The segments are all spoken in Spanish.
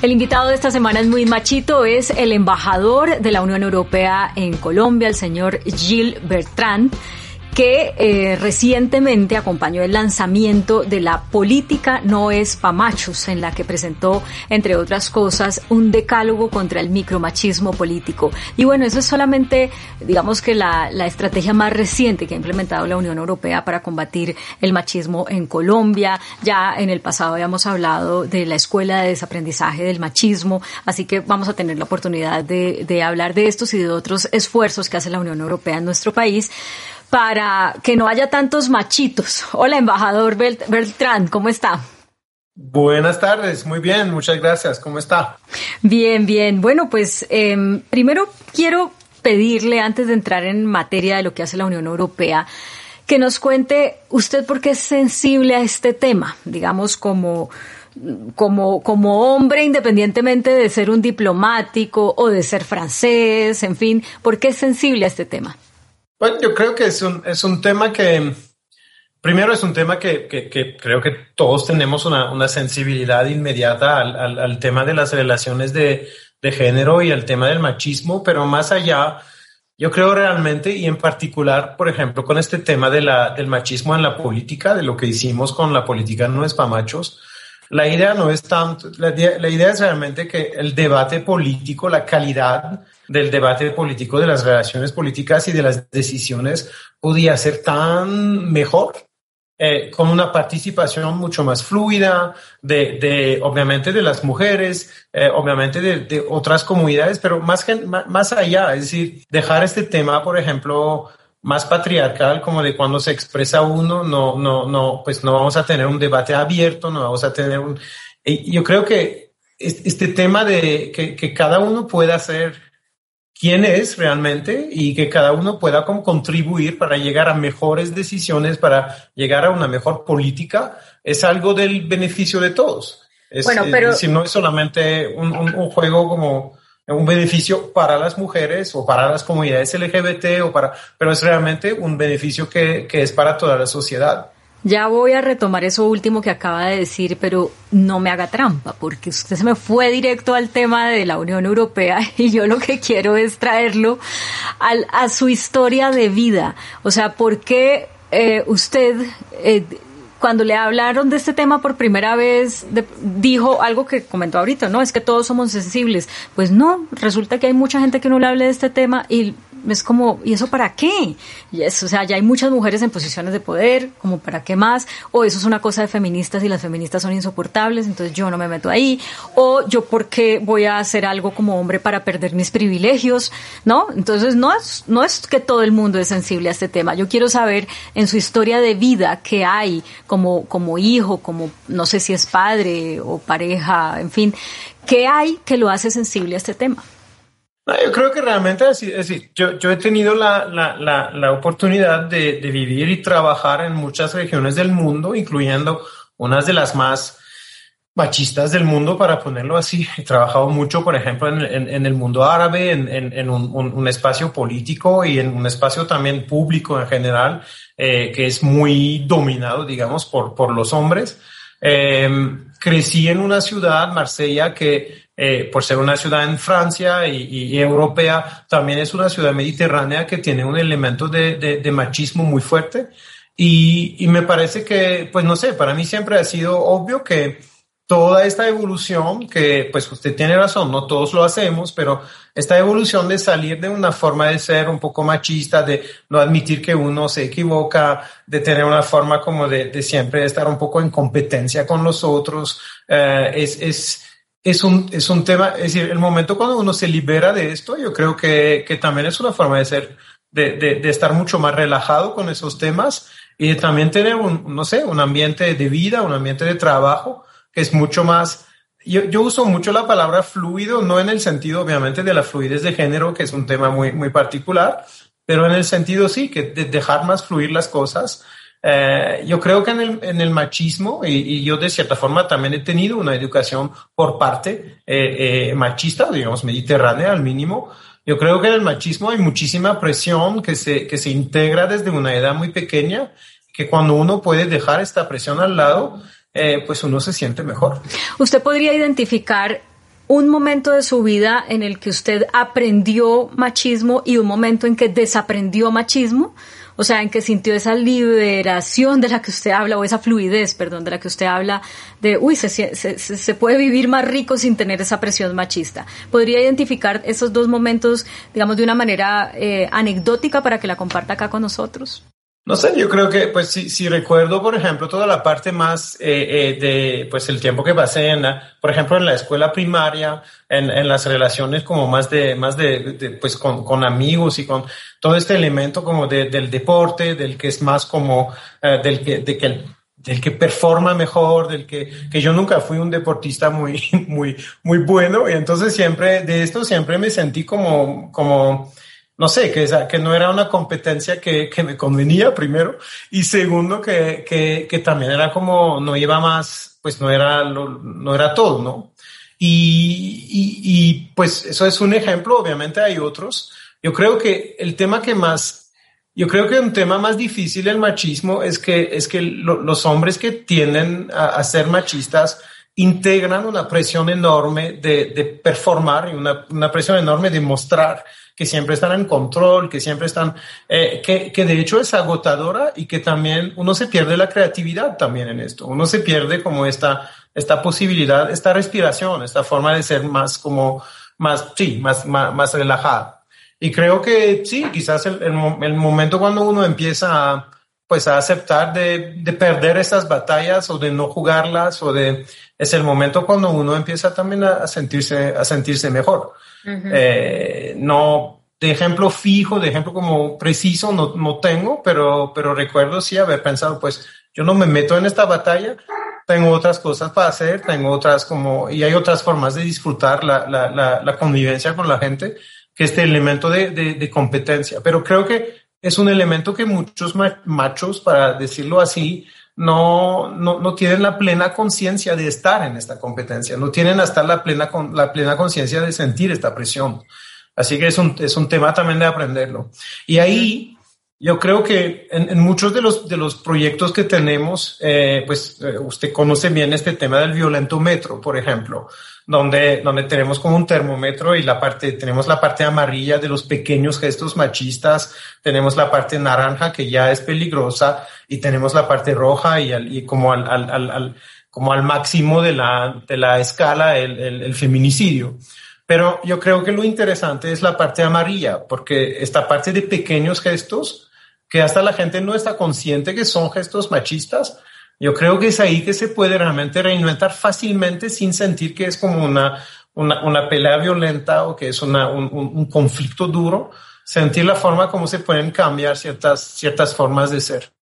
El invitado de esta semana es muy machito, es el embajador de la Unión Europea en Colombia, el señor Gilles Bertrand que eh, recientemente acompañó el lanzamiento de la Política No es pa' machos, en la que presentó, entre otras cosas, un decálogo contra el micromachismo político. Y bueno, eso es solamente, digamos que la, la estrategia más reciente que ha implementado la Unión Europea para combatir el machismo en Colombia. Ya en el pasado habíamos hablado de la Escuela de Desaprendizaje del Machismo, así que vamos a tener la oportunidad de, de hablar de estos y de otros esfuerzos que hace la Unión Europea en nuestro país para que no haya tantos machitos. Hola, embajador Beltrán, ¿cómo está? Buenas tardes, muy bien, muchas gracias. ¿Cómo está? Bien, bien. Bueno, pues eh, primero quiero pedirle, antes de entrar en materia de lo que hace la Unión Europea, que nos cuente usted por qué es sensible a este tema, digamos como como, como hombre, independientemente de ser un diplomático o de ser francés, en fin, ¿por qué es sensible a este tema? Bueno, yo creo que es un, es un tema que, primero es un tema que, que, que creo que todos tenemos una, una sensibilidad inmediata al, al, al, tema de las relaciones de, de género y al tema del machismo, pero más allá, yo creo realmente, y en particular, por ejemplo, con este tema de la, del machismo en la política, de lo que hicimos con la política no es para machos, la idea no es tanto, la, idea es realmente que el debate político, la calidad del debate político, de las relaciones políticas y de las decisiones podía ser tan mejor, eh, con una participación mucho más fluida de, de obviamente, de las mujeres, eh, obviamente de, de, otras comunidades, pero más, más allá, es decir, dejar este tema, por ejemplo, más patriarcal, como de cuando se expresa uno, no, no, no, pues no vamos a tener un debate abierto, no vamos a tener un... Yo creo que este tema de que, que cada uno pueda hacer quién es realmente y que cada uno pueda como contribuir para llegar a mejores decisiones, para llegar a una mejor política, es algo del beneficio de todos. Es, bueno, pero... Es no es solamente un, un, un, juego como un beneficio para las mujeres o para las comunidades LGBT o para, pero es realmente un beneficio que, que es para toda la sociedad. Ya voy a retomar eso último que acaba de decir, pero no me haga trampa, porque usted se me fue directo al tema de la Unión Europea y yo lo que quiero es traerlo al, a su historia de vida. O sea, ¿por qué eh, usted, eh, cuando le hablaron de este tema por primera vez, de, dijo algo que comentó ahorita, ¿no? Es que todos somos sensibles. Pues no, resulta que hay mucha gente que no le hable de este tema y es como, ¿y eso para qué? Y eso, o sea, ya hay muchas mujeres en posiciones de poder, como para qué más, o eso es una cosa de feministas y las feministas son insoportables, entonces yo no me meto ahí, o yo por qué voy a hacer algo como hombre para perder mis privilegios, ¿no? Entonces no es, no es que todo el mundo es sensible a este tema, yo quiero saber en su historia de vida qué hay como, como hijo, como no sé si es padre o pareja, en fin, qué hay que lo hace sensible a este tema. Yo creo que realmente es decir, yo, yo he tenido la, la, la, la oportunidad de, de, vivir y trabajar en muchas regiones del mundo, incluyendo unas de las más machistas del mundo, para ponerlo así. He trabajado mucho, por ejemplo, en, en, en el mundo árabe, en, en un, un, un, espacio político y en un espacio también público en general, eh, que es muy dominado, digamos, por, por los hombres. Eh, crecí en una ciudad, Marsella, que eh, por ser una ciudad en Francia y, y, europea, también es una ciudad mediterránea que tiene un elemento de, de, de machismo muy fuerte. Y, y, me parece que, pues no sé, para mí siempre ha sido obvio que toda esta evolución, que pues usted tiene razón, no todos lo hacemos, pero esta evolución de salir de una forma de ser un poco machista, de no admitir que uno se equivoca, de tener una forma como de, de siempre estar un poco en competencia con los otros, eh, es, es, es un, es un tema, es decir, el momento cuando uno se libera de esto, yo creo que, que también es una forma de ser de, de, estar mucho más relajado con esos temas y también tener un, no sé, un ambiente de vida, un ambiente de trabajo que es mucho más yo, yo, uso mucho la palabra fluido, no en el sentido obviamente de la fluidez de género, que es un tema muy, muy particular, pero en el sentido sí, que de dejar más fluir las cosas. Eh, yo creo que en el, en el machismo, y, y, yo de cierta forma también he tenido una educación por parte eh, eh, machista, digamos mediterránea al mínimo, yo creo que en el machismo hay muchísima presión que se, que se integra desde una edad muy pequeña, que cuando uno puede dejar esta presión al lado, eh, pues uno se siente mejor. ¿Usted podría identificar un momento de su vida en el que usted aprendió machismo y un momento en que desaprendió machismo? O sea, en que sintió esa liberación de la que usted habla, o esa fluidez, perdón, de la que usted habla, de, uy, se, se, se puede vivir más rico sin tener esa presión machista. ¿Podría identificar esos dos momentos, digamos, de una manera eh, anecdótica para que la comparta acá con nosotros? No sé, yo creo que, pues, si, si recuerdo, por ejemplo, toda la parte más eh, eh, de, pues, el tiempo que pasé en la, por ejemplo, en la escuela primaria, en, en las relaciones como más de, más de, de pues, con, con, amigos y con todo este elemento como de, del deporte, del que es más como, eh, del que, de que el, del que performa mejor, del que, que yo nunca fui un deportista muy, muy, muy bueno. Y entonces siempre, de esto siempre me sentí como, como, no sé, que, que no era una competencia que, que me convenía primero y segundo que, que, también era como, no iba más, pues no era, no era todo, ¿no? Y, y, pues eso es un ejemplo, obviamente hay otros. Yo creo que el tema que más, yo creo que un tema más difícil del machismo es que, es que lo, los hombres que tienden a, a ser machistas, integran una presión enorme de, de performar y una, una, presión enorme de mostrar que siempre están en control, que siempre están, eh, que, que, de hecho es agotadora y que también uno se pierde la creatividad también en esto. Uno se pierde como esta, esta posibilidad, esta respiración, esta forma de ser más como, más, sí, más, más, más relajada. Y creo que sí, quizás el, el, el momento cuando uno empieza a, pues a aceptar de, de, perder estas batallas o de no jugarlas o de es el momento cuando uno empieza también a, sentirse a sentirse mejor eh, no de ejemplo fijo de ejemplo como preciso no, no tengo pero pero recuerdo sí haber pensado pues yo no me meto en esta batalla tengo otras cosas para hacer tengo otras como y hay otras formas de disfrutar la, la, la, convivencia con la gente que este elemento de, de competencia. Pero creo que es un elemento que muchos machos, para decirlo así, no, no, no tienen la plena conciencia de estar en esta competencia, no tienen hasta la plena, la plena conciencia de sentir esta presión. Así que es un, es un tema también de aprenderlo. Y ahí yo creo que en, en muchos de los, de los proyectos que tenemos, eh, pues eh, usted conoce bien este tema del violentómetro, por ejemplo donde, donde tenemos como un termómetro y la parte, tenemos la parte amarilla de los pequeños gestos machistas, tenemos la parte naranja que ya es peligrosa y tenemos la parte roja y, al, y como al, al, al, como al máximo de la, de la escala el, el, el feminicidio. Pero yo creo que lo interesante es la parte amarilla, porque esta parte de pequeños gestos, que hasta la gente no está consciente que son gestos machistas, yo creo que es ahí que se puede realmente reinventar fácilmente sin sentir que es como una, una, una pelea violenta o que es una, un, un, conflicto duro, sentir la forma como se pueden cambiar ciertas, ciertas formas de ser.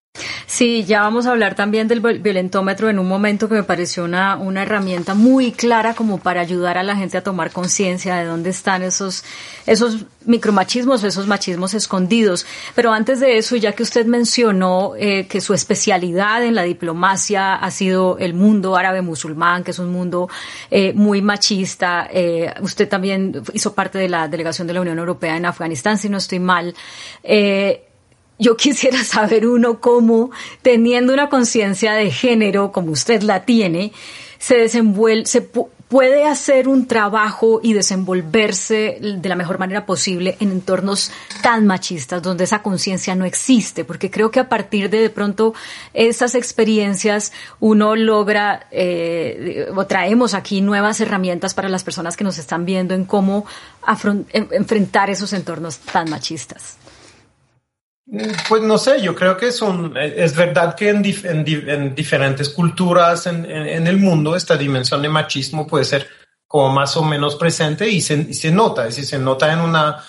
Sí, ya vamos a hablar también del violentómetro en un momento que me pareció una, una herramienta muy clara como para ayudar a la gente a tomar conciencia de dónde están esos, esos micromachismos esos machismos escondidos. Pero antes de eso, ya que usted mencionó eh, que su especialidad en la diplomacia ha sido el mundo árabe musulmán, que es un mundo eh, muy machista, eh, usted también hizo parte de la delegación de la Unión Europea en Afganistán, si no estoy mal. Eh, yo quisiera saber uno cómo, teniendo una conciencia de género como usted la tiene, se desenvuelve, se puede hacer un trabajo y desenvolverse de la mejor manera posible en entornos tan machistas donde esa conciencia no existe, porque creo que a partir de de pronto esas experiencias uno logra eh, o traemos aquí nuevas herramientas para las personas que nos están viendo en cómo enfrentar esos entornos tan machistas. Pues no sé, yo creo que son, es verdad que en, dif, en, en diferentes culturas en, en, el mundo esta dimensión de machismo puede ser como más o menos presente y se, y se nota, es decir, se nota en una,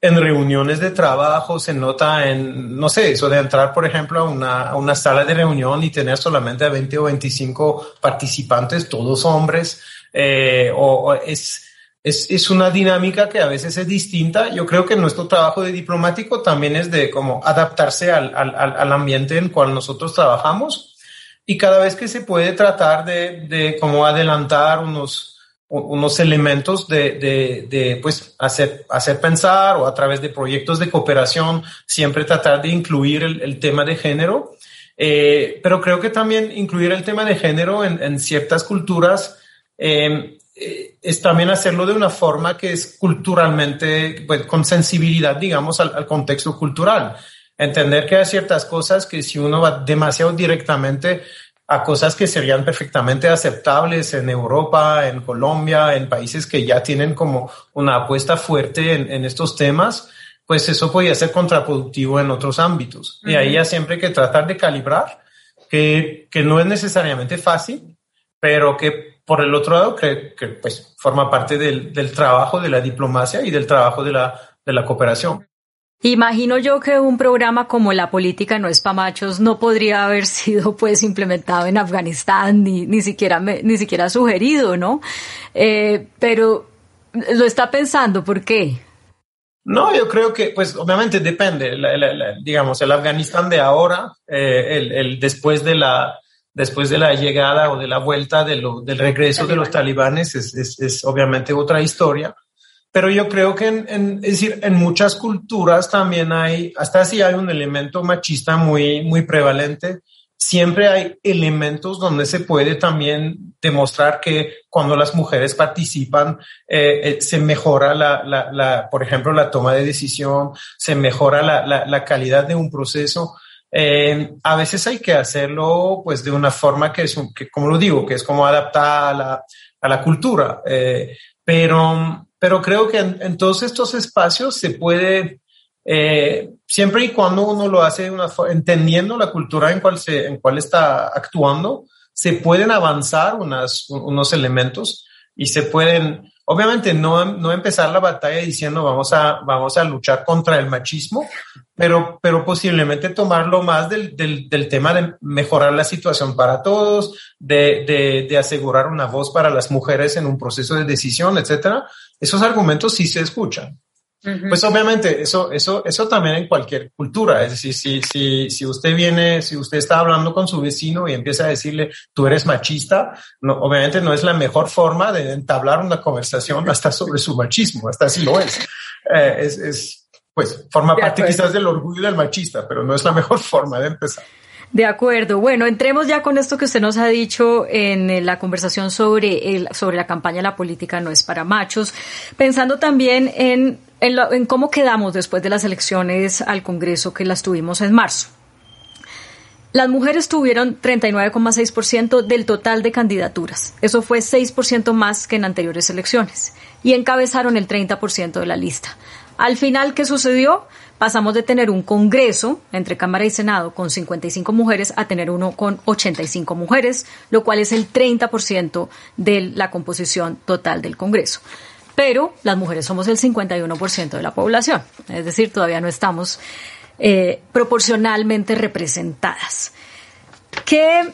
en reuniones de trabajo, se nota en, no sé, eso de entrar, por ejemplo, a una, a una sala de reunión y tener solamente a 20 o 25 participantes, todos hombres, eh, o, es, es, es, una dinámica que a veces es distinta. Yo creo que nuestro trabajo de diplomático también es de como adaptarse al, al, al ambiente en el cual nosotros trabajamos y cada vez que se puede tratar de, de como adelantar unos, unos elementos de, de, de, pues, hacer, hacer pensar o a través de proyectos de cooperación, siempre tratar de incluir el, el tema de género. Eh, pero creo que también incluir el tema de género en, en ciertas culturas eh, es también hacerlo de una forma que es culturalmente, pues, con sensibilidad, digamos, al, al contexto cultural entender que hay ciertas cosas que si uno va demasiado directamente a cosas que serían perfectamente aceptables en Europa, en Colombia, en países que ya tienen como una apuesta fuerte en, estos temas, pues eso podría ser contraproductivo en otros ámbitos. Y ahí ya siempre hay que tratar de calibrar, que, que no es necesariamente fácil, pero que por el otro lado que, que pues forma parte del, del, trabajo de la diplomacia y del trabajo de la, de la cooperación. Imagino yo que un programa como La política no es para machos no podría haber sido pues implementado en Afganistán ni, ni siquiera ni siquiera sugerido, ¿no? Eh, pero lo está pensando, ¿por qué? No, yo creo que, pues, obviamente depende. digamos, el Afganistán de ahora, eh, el, el, después de la después de la llegada o de la vuelta de lo, del regreso de los talibanes es, es, es obviamente otra historia. Pero yo creo que en, en, es decir, en muchas culturas también hay, hasta así hay un elemento machista muy, muy prevalente. Siempre hay elementos donde se puede también demostrar que cuando las mujeres participan, eh, eh, se mejora la, la, la, por ejemplo, la toma de decisión, se mejora la, la, la calidad de un proceso. Eh, a veces hay que hacerlo pues de una forma que es, que, como lo digo, que es como adaptada a la, a la cultura. Eh, pero pero creo que en, todos estos espacios se puede, eh, siempre y cuando uno lo hace una, entendiendo la cultura en cual, se, en cual está actuando, se pueden avanzar unas, unos elementos y se pueden, obviamente no, no empezar la batalla diciendo vamos a, vamos a luchar contra el machismo, pero, pero posiblemente tomarlo más del, del, tema de mejorar la situación para todos, de, de, de, asegurar una voz para las mujeres en un proceso de decisión, etcétera. Esos argumentos sí se escuchan. Pues obviamente eso, eso, eso también en cualquier cultura. Es decir, si, si, si usted viene, si usted está hablando con su vecino y empieza a decirle tú eres machista, no, obviamente no es la mejor forma de entablar una conversación hasta sobre su machismo, hasta así lo es. Eh, es, es, pues forma parte quizás del orgullo del machista, pero no es la mejor forma de empezar. De acuerdo. Bueno, entremos ya con esto que usted nos ha dicho en la conversación sobre, el, sobre la campaña La política no es para machos, pensando también en, en, en cómo quedamos después de las elecciones al Congreso que las tuvimos en marzo. Las mujeres tuvieron 39,6% del total de candidaturas. Eso fue 6% más que en anteriores elecciones. Y encabezaron el 30% de la lista. Al final, ¿qué sucedió? Pasamos de tener un Congreso entre Cámara y Senado con 55 mujeres a tener uno con 85 mujeres, lo cual es el 30% de la composición total del Congreso. Pero las mujeres somos el 51% de la población, es decir, todavía no estamos eh, proporcionalmente representadas. ¿Qué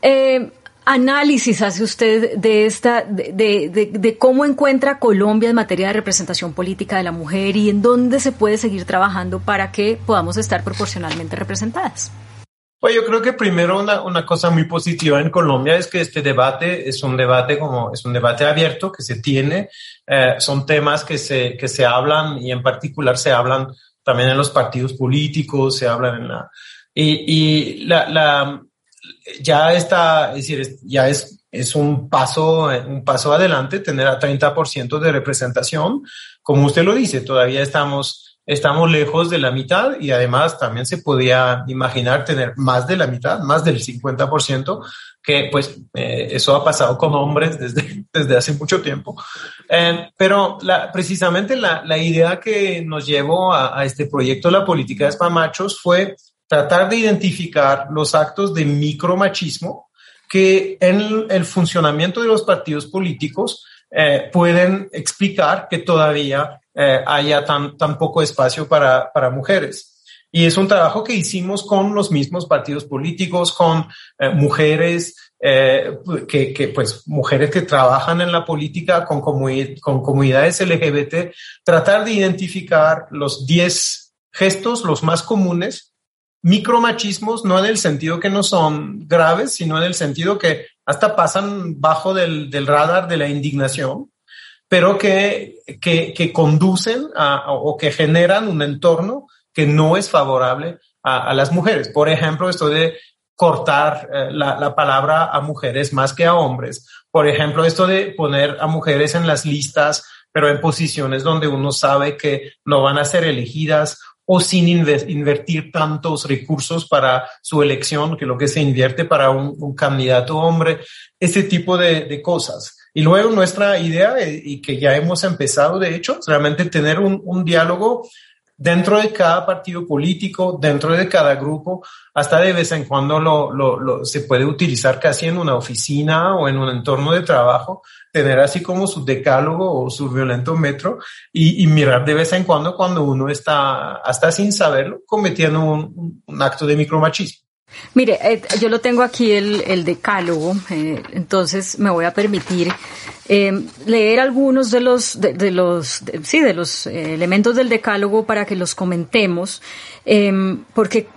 eh, análisis hace usted de esta, de, de, de, cómo encuentra Colombia en materia de representación política de la mujer y en dónde se puede seguir trabajando para que podamos estar proporcionalmente representadas? Pues yo creo que primero una, una cosa muy positiva en Colombia es que este debate es un debate como es un debate abierto que se tiene, eh, son temas que se, que se hablan y en particular se hablan también en los partidos políticos, se hablan en la y, y la, la ya está, es decir, ya es, es un paso, un paso adelante tener a 30% de representación. Como usted lo dice, todavía estamos, estamos lejos de la mitad y además también se podía imaginar tener más de la mitad, más del 50%, que pues eh, eso ha pasado con hombres desde, desde hace mucho tiempo. Eh, pero la, precisamente la, la idea que nos llevó a, a este proyecto La Política de Spamachos fue tratar de identificar los actos de micromachismo que en el funcionamiento de los partidos políticos pueden explicar que todavía haya tan, tan poco espacio para, para mujeres. Y es un trabajo que hicimos con los mismos partidos políticos, con eh, mujeres, eh, que, que, pues, mujeres que trabajan en la política con, con comunidades LGBT, tratar de identificar los 10 gestos, los más comunes, micromachismos, no en el sentido que no son graves, sino en el sentido que hasta pasan bajo del, radar de la indignación, pero que, que, que conducen a, o que generan un entorno que no es favorable a, las mujeres. Por ejemplo, esto de cortar eh, la, palabra a mujeres más que a hombres. Por ejemplo, esto de poner a mujeres en las listas, pero en posiciones donde uno sabe que no van a ser elegidas o sin invertir tantos recursos para su elección, que lo que se invierte para un, candidato hombre, ese tipo de, cosas. Y luego nuestra idea, eh, y que ya hemos empezado, de hecho, es realmente tener un, un diálogo dentro de cada partido político, dentro de cada grupo, hasta de vez en cuando se puede utilizar casi en una oficina o en un entorno de trabajo, tener así como su decálogo o su violento metro y, mirar de vez en cuando cuando uno está, hasta sin saberlo, cometiendo un, un acto de micromachismo. Mire, eh, yo lo tengo aquí el, decálogo, eh, entonces me voy a permitir eh, leer algunos de los, de, los, sí, de los elementos del decálogo para que los comentemos, porque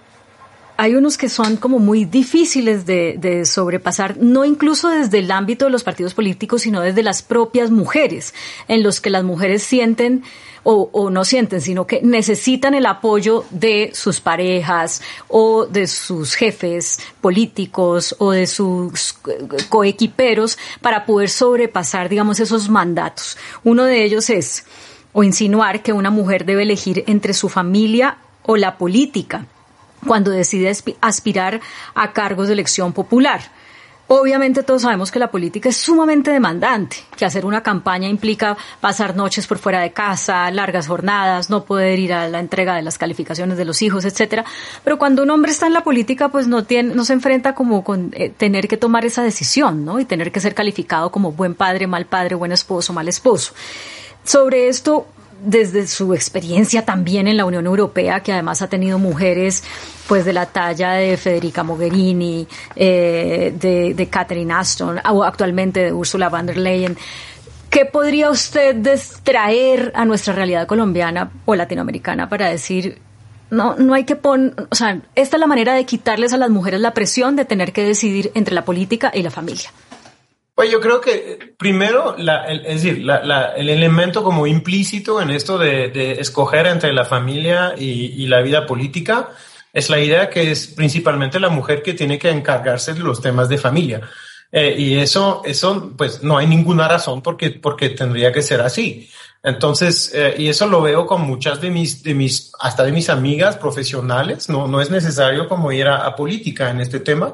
hay unos que son como muy difíciles de, sobrepasar, no incluso desde el ámbito de los partidos políticos, sino desde las propias mujeres, en los que las mujeres sienten o, no sienten, sino que necesitan el apoyo de sus parejas o de sus jefes políticos o de sus coequiperos para poder sobrepasar, digamos, esos mandatos. Uno de ellos es o insinuar que una mujer debe elegir entre su familia o la política cuando decide aspirar a cargos de elección popular. Obviamente todos sabemos que la política es sumamente demandante, que hacer una campaña implica pasar noches por fuera de casa, largas jornadas, no poder ir a la entrega de las calificaciones de los hijos, etcétera. Pero cuando un hombre está en la política, pues no tiene, no se enfrenta como con eh, tener que tomar esa decisión, ¿no? Y tener que ser calificado como buen padre, mal padre, buen esposo, mal esposo. Sobre esto, desde su experiencia también en la Unión Europea, que además ha tenido mujeres pues de la talla de Federica Mogherini, eh, de, de Catherine Ashton, o actualmente de Ursula von der Leyen. ¿Qué podría usted traer a nuestra realidad colombiana o latinoamericana para decir, no, no hay que poner, o sea, esta es la manera de quitarles a las mujeres la presión de tener que decidir entre la política y la familia? Pues yo creo que primero, la, el, es decir, la, el elemento como implícito en esto de, de escoger entre la familia y, y, la vida política es la idea que es principalmente la mujer que tiene que encargarse de los temas de familia. Eh, y eso, eso, pues no hay ninguna razón porque, porque tendría que ser así. Entonces, eh, y eso lo veo con muchas de mis, de mis, hasta de mis amigas profesionales. No, no es necesario como ir a, a política en este tema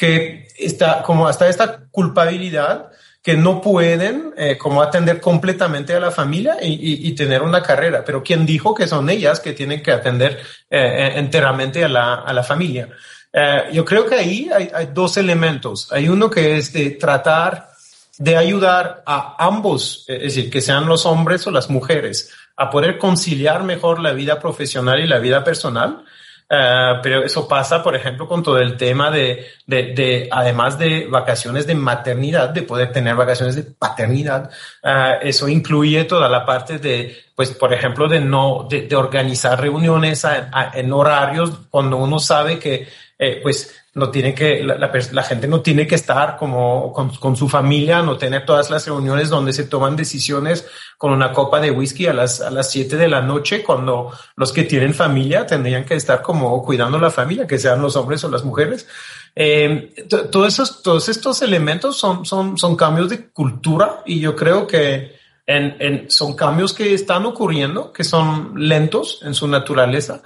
que está como hasta esta culpabilidad que no pueden eh, como atender completamente a la familia y, y, tener una carrera. Pero ¿quién dijo que son ellas que tienen que atender eh, enteramente a la, a la familia? Eh, yo creo que ahí hay, hay, dos elementos. Hay uno que es de tratar de ayudar a ambos, es decir, que sean los hombres o las mujeres, a poder conciliar mejor la vida profesional y la vida personal Uh, pero eso pasa, por ejemplo, con todo el tema de, de, de, además de vacaciones de maternidad, de poder tener vacaciones de paternidad. Uh, eso incluye toda la parte de, pues, por ejemplo, de no, de, de organizar reuniones a, en horarios cuando uno sabe que, eh, pues, no tiene que, la, la, gente no tiene que estar como con, con, su familia, no tener todas las reuniones donde se toman decisiones con una copa de whisky a las, a las siete de la noche, cuando los que tienen familia tendrían que estar como cuidando la familia, que sean los hombres o las mujeres. Eh, todos, esos, todos estos elementos son, son, son cambios de cultura y yo creo que en, en, son cambios que están ocurriendo, que son lentos en su naturaleza.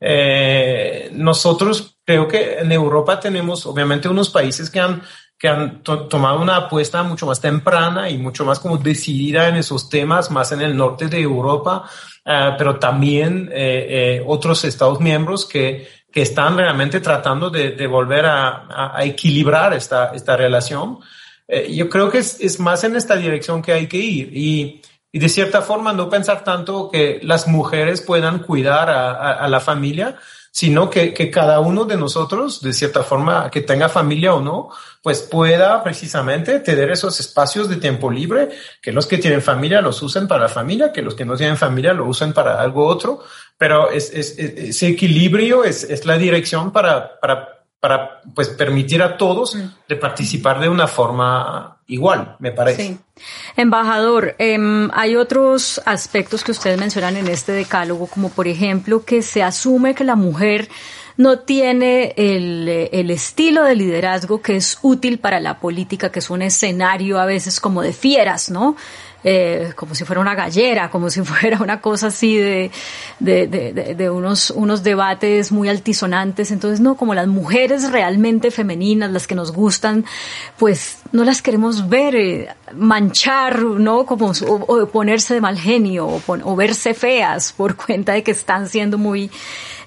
Eh, nosotros Creo que en Europa tenemos obviamente unos países que han, que han tomado una apuesta mucho más temprana y mucho más como decidida en esos temas, más en el norte de Europa, uh, pero también eh, eh, otros Estados miembros que, que están realmente tratando de, de volver a, a, a, equilibrar esta, esta relación. eh, yo creo que es, es, más en esta dirección que hay que ir y, y, de cierta forma no pensar tanto que las mujeres puedan cuidar a, a la familia, sino que, que, cada uno de nosotros, de cierta forma, que tenga familia o no, pues pueda precisamente tener esos espacios de tiempo libre, que los que tienen familia los usen para la familia, que los que no tienen familia lo usen para algo otro, pero es, es, ese equilibrio es, es la dirección para, para para pues permitir a todos de participar de una forma igual, me parece. Sí. Embajador, eh, hay otros aspectos que ustedes mencionan en este decálogo, como por ejemplo que se asume que la mujer no tiene el, el, estilo de liderazgo que es útil para la política, que es un escenario a veces como de fieras, ¿no? Eh, como si fuera una gallera, como si fuera una cosa así de, de, de, de, unos, unos debates muy altisonantes. Entonces, no, como las mujeres realmente femeninas, las que nos gustan, pues no las queremos ver eh, manchar, ¿no? Como o, o, ponerse de mal genio o, o verse feas por cuenta de que están siendo muy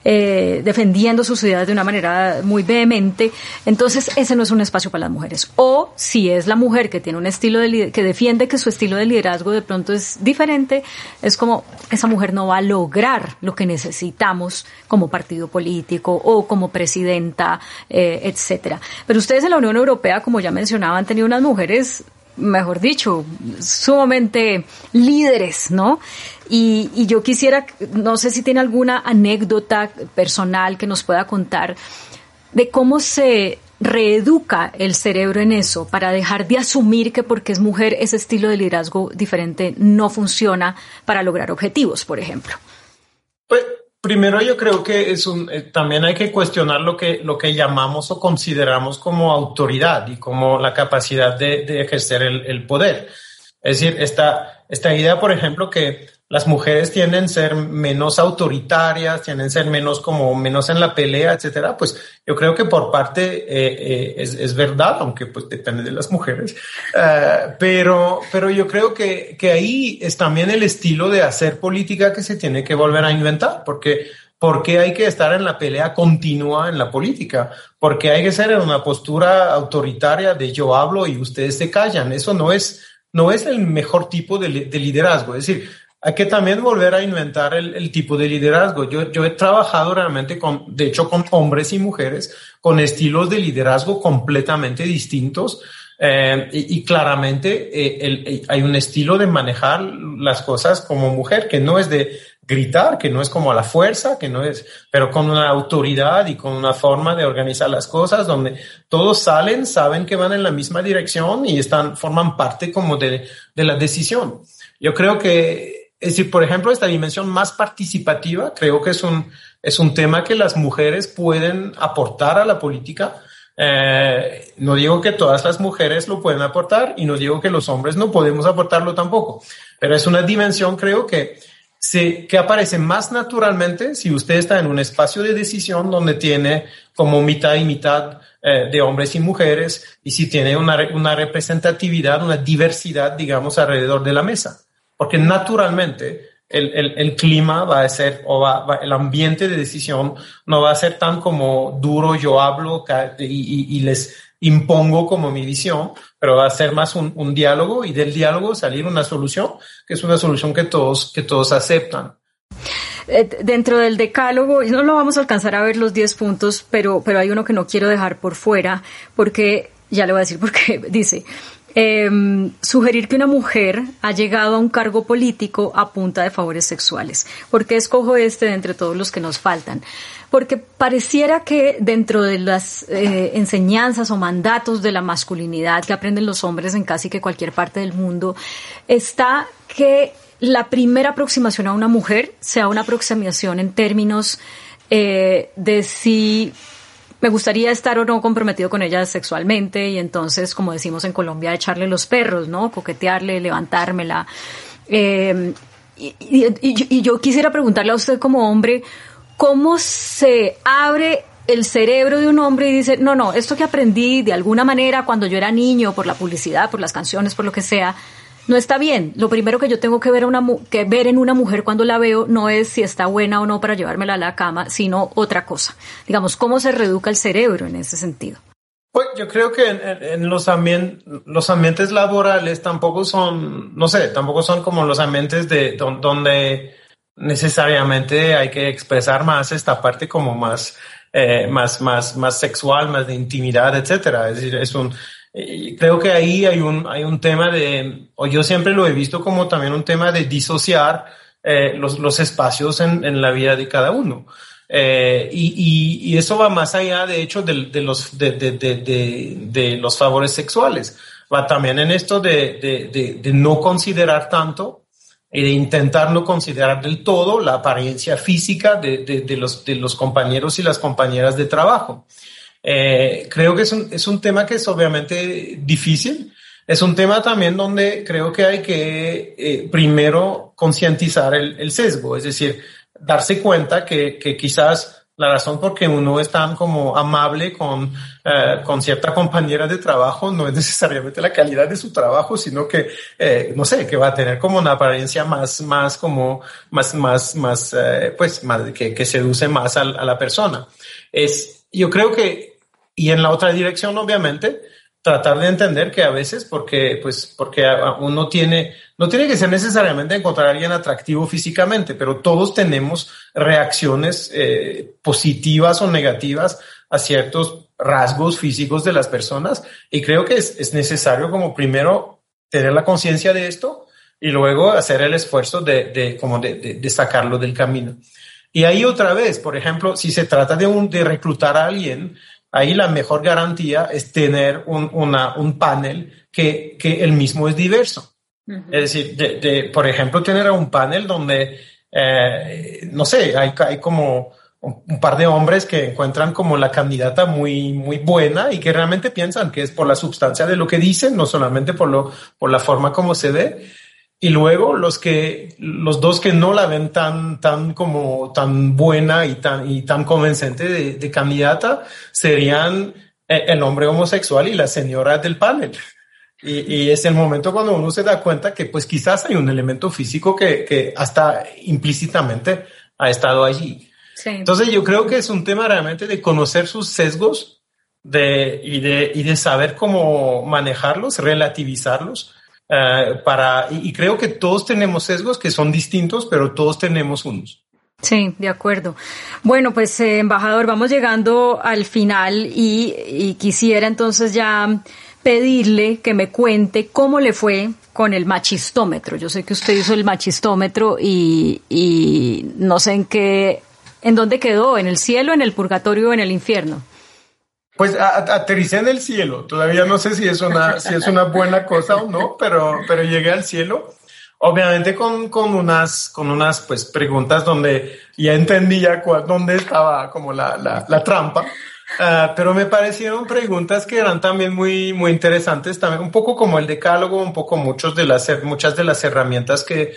eh, defendiendo sus ideas de una manera muy vehemente, entonces ese no es un espacio para las mujeres. O si es la mujer que tiene un estilo de que defiende que su estilo de liderazgo de pronto es diferente, es como esa mujer no va a lograr lo que necesitamos como partido político o como presidenta, eh, etcétera. Pero ustedes en la Unión Europea, como ya mencionaba, han tenido unas mujeres mejor dicho, sumamente líderes, ¿no? Y, yo quisiera, no sé si tiene alguna anécdota personal que nos pueda contar de cómo se reeduca el cerebro en eso para dejar de asumir que porque es mujer ese estilo de liderazgo diferente no funciona para lograr objetivos, por ejemplo. Pues primero yo creo que es un, eh, también hay que cuestionar lo que, lo que llamamos o consideramos como autoridad y como la capacidad de, de ejercer el, el, poder. Es decir, esta, esta idea, por ejemplo, que las mujeres tienden a ser menos autoritarias, tienden a ser menos como menos en la pelea, etcétera, pues yo creo que por parte eh, eh, es, es, verdad, aunque pues depende de las mujeres, uh, pero, pero yo creo que, que ahí es también el estilo de hacer política que se tiene que volver a inventar, porque ¿Por qué hay que estar en la pelea continua en la política? Porque hay que ser en una postura autoritaria de yo hablo y ustedes se callan. Eso no es, no es el mejor tipo de, de liderazgo. Es decir, hay que también volver a inventar el, el, tipo de liderazgo. Yo, yo he trabajado realmente con, de hecho, con hombres y mujeres con estilos de liderazgo completamente distintos. Eh, y, y, claramente eh, el, el, hay un estilo de manejar las cosas como mujer que no es de gritar, que no es como a la fuerza, que no es, pero con una autoridad y con una forma de organizar las cosas donde todos salen, saben que van en la misma dirección y están, forman parte como de, de la decisión. Yo creo que es decir, por ejemplo, esta dimensión más participativa creo que es un, es un tema que las mujeres pueden aportar a la política. Eh, no digo que todas las mujeres lo pueden aportar y no digo que los hombres no podemos aportarlo tampoco, pero es una dimensión creo que, se, que aparece más naturalmente si usted está en un espacio de decisión donde tiene como mitad y mitad eh, de hombres y mujeres y si tiene una, una representatividad, una diversidad, digamos, alrededor de la mesa. Porque naturalmente el, el, el, clima va a ser, o va, el ambiente de decisión no va a ser tan como duro, yo hablo y, les impongo como mi visión, pero va a ser más un, un, diálogo y del diálogo salir una solución, que es una solución que todos, que todos aceptan. Eh, dentro del decálogo, no lo vamos a alcanzar a ver los 10 puntos, pero, pero hay uno que no quiero dejar por fuera, porque ya le voy a decir porque dice, eh, sugerir que una mujer ha llegado a un cargo político a punta de favores sexuales. ¿Por qué escojo este de entre todos los que nos faltan? Porque pareciera que dentro de las eh, enseñanzas o mandatos de la masculinidad que aprenden los hombres en casi que cualquier parte del mundo, está que la primera aproximación a una mujer sea una aproximación en términos eh, de si me gustaría estar o no comprometido con ella sexualmente y entonces, como decimos en Colombia, echarle los perros, ¿no? Coquetearle, levantármela. Eh, y, y, y yo quisiera preguntarle a usted como hombre, ¿cómo se abre el cerebro de un hombre y dice, no, no, esto que aprendí de alguna manera cuando yo era niño, por la publicidad, por las canciones, por lo que sea, no está bien. Lo primero que yo tengo que ver, ver en una mujer cuando la veo no es si está buena o no para llevármela a la cama, sino otra cosa. Digamos, cómo se reeduca el cerebro en ese sentido. Pues yo creo que en, los, los ambientes laborales tampoco son, no sé, tampoco son como los ambientes de donde necesariamente hay que expresar más esta parte como más, eh, más, más, más sexual, más de intimidad, etcétera. Es decir, es un, creo que ahí hay un, hay un tema de, o yo siempre lo he visto como también un tema de disociar eh, los, los espacios en, en la vida de cada uno. Eh, y, y, eso va más allá, de hecho, de, de los, de, de, de, los favores sexuales. Va también en esto de, no considerar tanto y de intentar no considerar del todo la apariencia física de, los, de los compañeros y las compañeras de trabajo. Eh, creo que es un, es un tema que es obviamente difícil. Es un tema también donde creo que hay que eh, primero concientizar el, el, sesgo, es decir, darse cuenta que, que quizás la razón por que uno es tan como amable con, eh, con cierta compañera de trabajo no es necesariamente la calidad de su trabajo, sino que, eh, no sé, que va a tener como una apariencia más, más como, más, más, más, eh, pues, más, que, que seduce más a, a, la persona. Es, yo creo que, y en la otra dirección, obviamente, tratar de entender que a veces, porque, pues, porque uno tiene, no tiene que ser necesariamente encontrar a alguien atractivo físicamente, pero todos tenemos reacciones eh, positivas o negativas a ciertos rasgos físicos de las personas. Y creo que es, es necesario como primero tener la conciencia de esto y luego hacer el esfuerzo de, de como de, de, de, sacarlo del camino. Y ahí otra vez, por ejemplo, si se trata de, un, de reclutar a alguien, ahí la mejor garantía es tener un, una, un panel que, que el mismo es diverso. Es decir, de, de, por ejemplo, tener un panel donde, eh, no sé, hay, hay como un, par de hombres que encuentran como la candidata muy, muy buena y que realmente piensan que es por la sustancia de lo que dicen, no solamente por, lo, por la forma como se ve. Y luego los que, los dos que no la ven tan, tan como tan buena y tan, y tan convincente de, de candidata serían eh, el hombre homosexual y la señora del panel. Y, y, es el momento cuando uno se da cuenta que pues quizás hay un elemento físico que, que hasta implícitamente ha estado allí. Sí. Entonces yo creo que es un tema realmente de conocer sus sesgos de, y, de, y de saber cómo manejarlos, relativizarlos eh, para, y, creo que todos tenemos sesgos que son distintos, pero todos tenemos unos. Sí, de acuerdo. Bueno, pues eh, embajador, vamos llegando al final y, quisiera entonces ya pedirle que me cuente cómo le fue con el machistómetro. Yo sé que usted hizo el machistómetro y, y no sé en qué, en dónde quedó, en el cielo, en el purgatorio o en el infierno. Pues aterricé en el cielo. Todavía no sé si es una, si es una buena cosa o no, pero, pero llegué al cielo. Obviamente con, con unas, con unas pues, preguntas donde ya entendía cuál, dónde estaba como la, la, la trampa. Uh, pero me parecieron preguntas que eran también muy, muy interesantes, también un poco como el decálogo, un poco muchos de las, muchas de las herramientas que,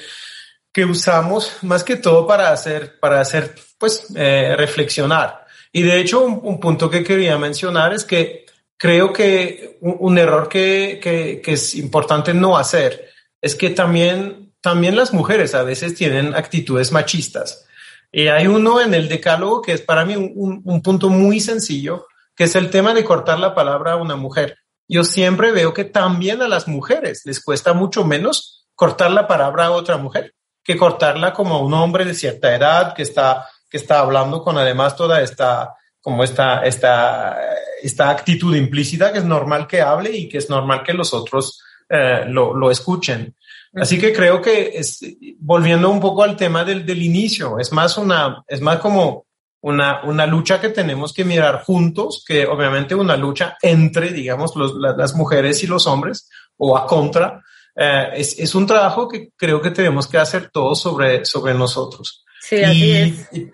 que usamos, más que todo para hacer, para hacer, pues, eh, reflexionar. Y de hecho, un, punto que quería mencionar es que creo que un, error que, que, es importante no hacer es que también, también las mujeres a veces tienen actitudes machistas. Y hay uno en el decálogo que es para mí un, un punto muy sencillo, que es el tema de cortar la palabra a una mujer. Yo siempre veo que también a las mujeres les cuesta mucho menos cortar la palabra a otra mujer que cortarla como a un hombre de cierta edad que está que está hablando con además toda esta, como esta, esta, esta actitud implícita que es normal que hable y que es normal que los otros eh, lo, lo, escuchen. Así que creo que es, volviendo un poco al tema del, del inicio, es más una, es más como una, una lucha que tenemos que mirar juntos, que obviamente una lucha entre, digamos, los, las mujeres y los hombres o a contra. Eh, es, es, un trabajo que creo que tenemos que hacer todos sobre, sobre nosotros. Sí, así es. Y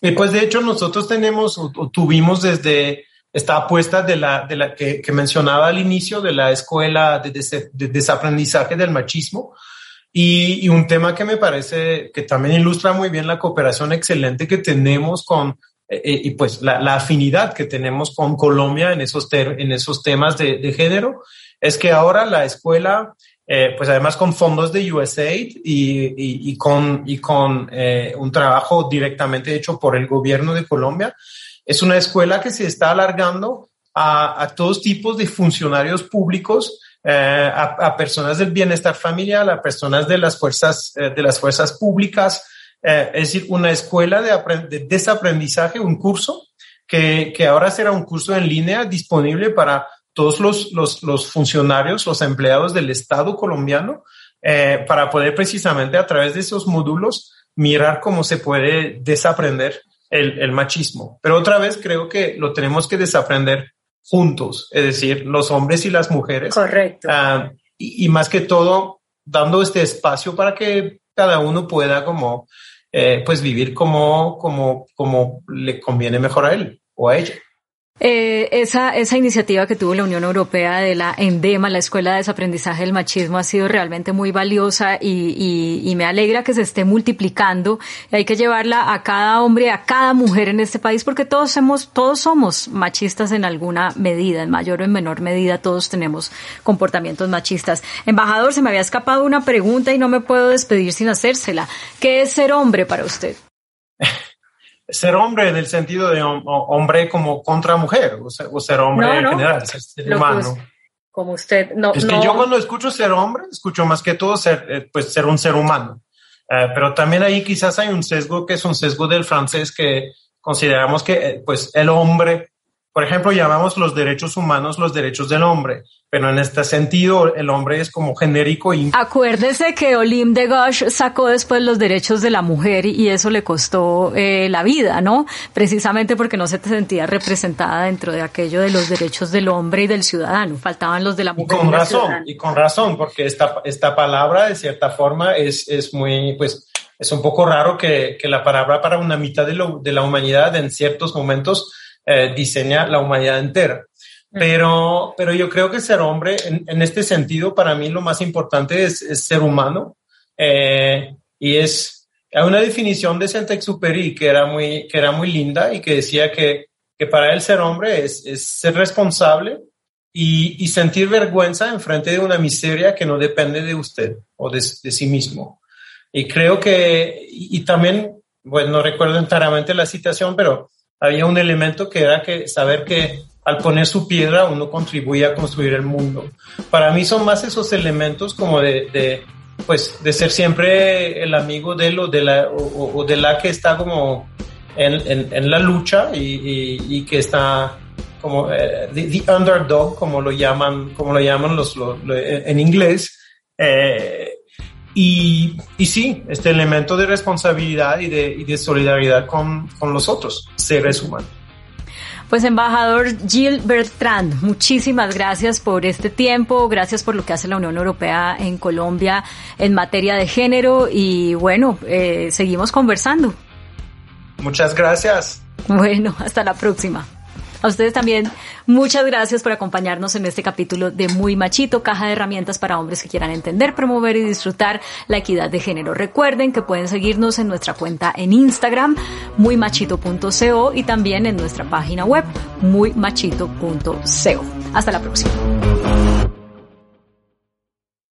pues de hecho nosotros tenemos o, tuvimos desde esta apuesta de la, de la que, mencionaba al inicio de la escuela de, de, desaprendizaje del machismo. Y, y, un tema que me parece que también ilustra muy bien la cooperación excelente que tenemos con eh, eh y pues la, afinidad que tenemos con Colombia en esos, en esos temas de género es que ahora la escuela eh, pues además con fondos de USAID y, y, con, y con eh, un trabajo directamente hecho por el gobierno de Colombia. Es una escuela que se está alargando a, a todos tipos de funcionarios públicos, eh, a, a, personas del bienestar familiar, a personas de las fuerzas, de las fuerzas públicas, es decir, una escuela de, de, desaprendizaje, un curso que, que ahora será un curso en línea disponible para todos los, los, los funcionarios, los empleados del Estado colombiano, eh, para poder precisamente a través de esos módulos mirar cómo se puede desaprender el, el machismo. Pero otra vez creo que lo tenemos que desaprender juntos, es decir, los hombres y las mujeres. Correcto. Uh, y, y, más que todo, dando este espacio para que cada uno pueda como, eh, pues vivir como, como, como le conviene mejor a él o a ella. Eh, esa, esa iniciativa que tuvo la Unión Europea de la ENDEMA, la Escuela de Desaprendizaje del Machismo, ha sido realmente muy valiosa y, y, y, me alegra que se esté multiplicando. Hay que llevarla a cada hombre, a cada mujer en este país, porque todos somos, todos somos machistas en alguna medida, en mayor o en menor medida, todos tenemos comportamientos machistas. Embajador, se me había escapado una pregunta y no me puedo despedir sin hacérsela. ¿Qué es ser hombre para usted? ser hombre en el sentido de hombre como contra mujer, o, ser, o ser hombre no, no. en general, ser, ser humano. Pues, como usted, no. Es que no. yo cuando escucho ser hombre, escucho más que todo ser, eh, pues ser un ser humano. Uh, pero también ahí quizás hay un sesgo que es un sesgo del francés que consideramos que, eh, pues, el hombre, por ejemplo, llamamos los derechos humanos los derechos del hombre, pero en este sentido el hombre es como genérico y... Acuérdese que Olim de Gauche sacó después los derechos de la mujer y eso le costó eh, la vida, ¿no? Precisamente porque no se sentía representada dentro de aquello de los derechos del hombre y del ciudadano, faltaban los de la mujer. Y con y razón, ciudadana. y con razón, porque esta, esta palabra de cierta forma es, es muy, pues, es un poco raro que, que la palabra para una mitad de, lo, de la humanidad en ciertos momentos eh, diseña la humanidad entera. Pero, pero yo creo que ser hombre, en, en, este sentido, para mí lo más importante es, es ser humano. Eh, y es, hay una definición de Saint-Exupéry que era muy, que era muy linda y que decía que, que para él ser hombre es, es ser responsable y, y, sentir vergüenza en frente de una miseria que no depende de usted o de, de sí mismo. Y creo que, y, y también, bueno, no recuerdo enteramente la citación, pero había un elemento que era que saber que al poner su piedra uno contribuye a construir el mundo. Para mí son más esos elementos como de, de pues, de ser siempre el amigo de él o de la, o, o de la que está como en, en, en la lucha y, y, y, que está como eh, the, the, underdog, como lo llaman, como lo llaman los, los, los en inglés. Eh, y, y, sí, este elemento de responsabilidad y de, y de solidaridad con, con los otros seres humanos. Pues embajador Gilles Bertrand, muchísimas gracias por este tiempo, gracias por lo que hace la Unión Europea en Colombia en materia de género y bueno, eh, seguimos conversando. Muchas gracias. Bueno, hasta la próxima. A ustedes también, muchas gracias por acompañarnos en este capítulo de Muy Machito, caja de herramientas para hombres que quieran entender, promover y disfrutar la equidad de género. Recuerden que pueden seguirnos en nuestra cuenta en Instagram, muymachito.co y también en nuestra página web, muymachito.co. Hasta la próxima.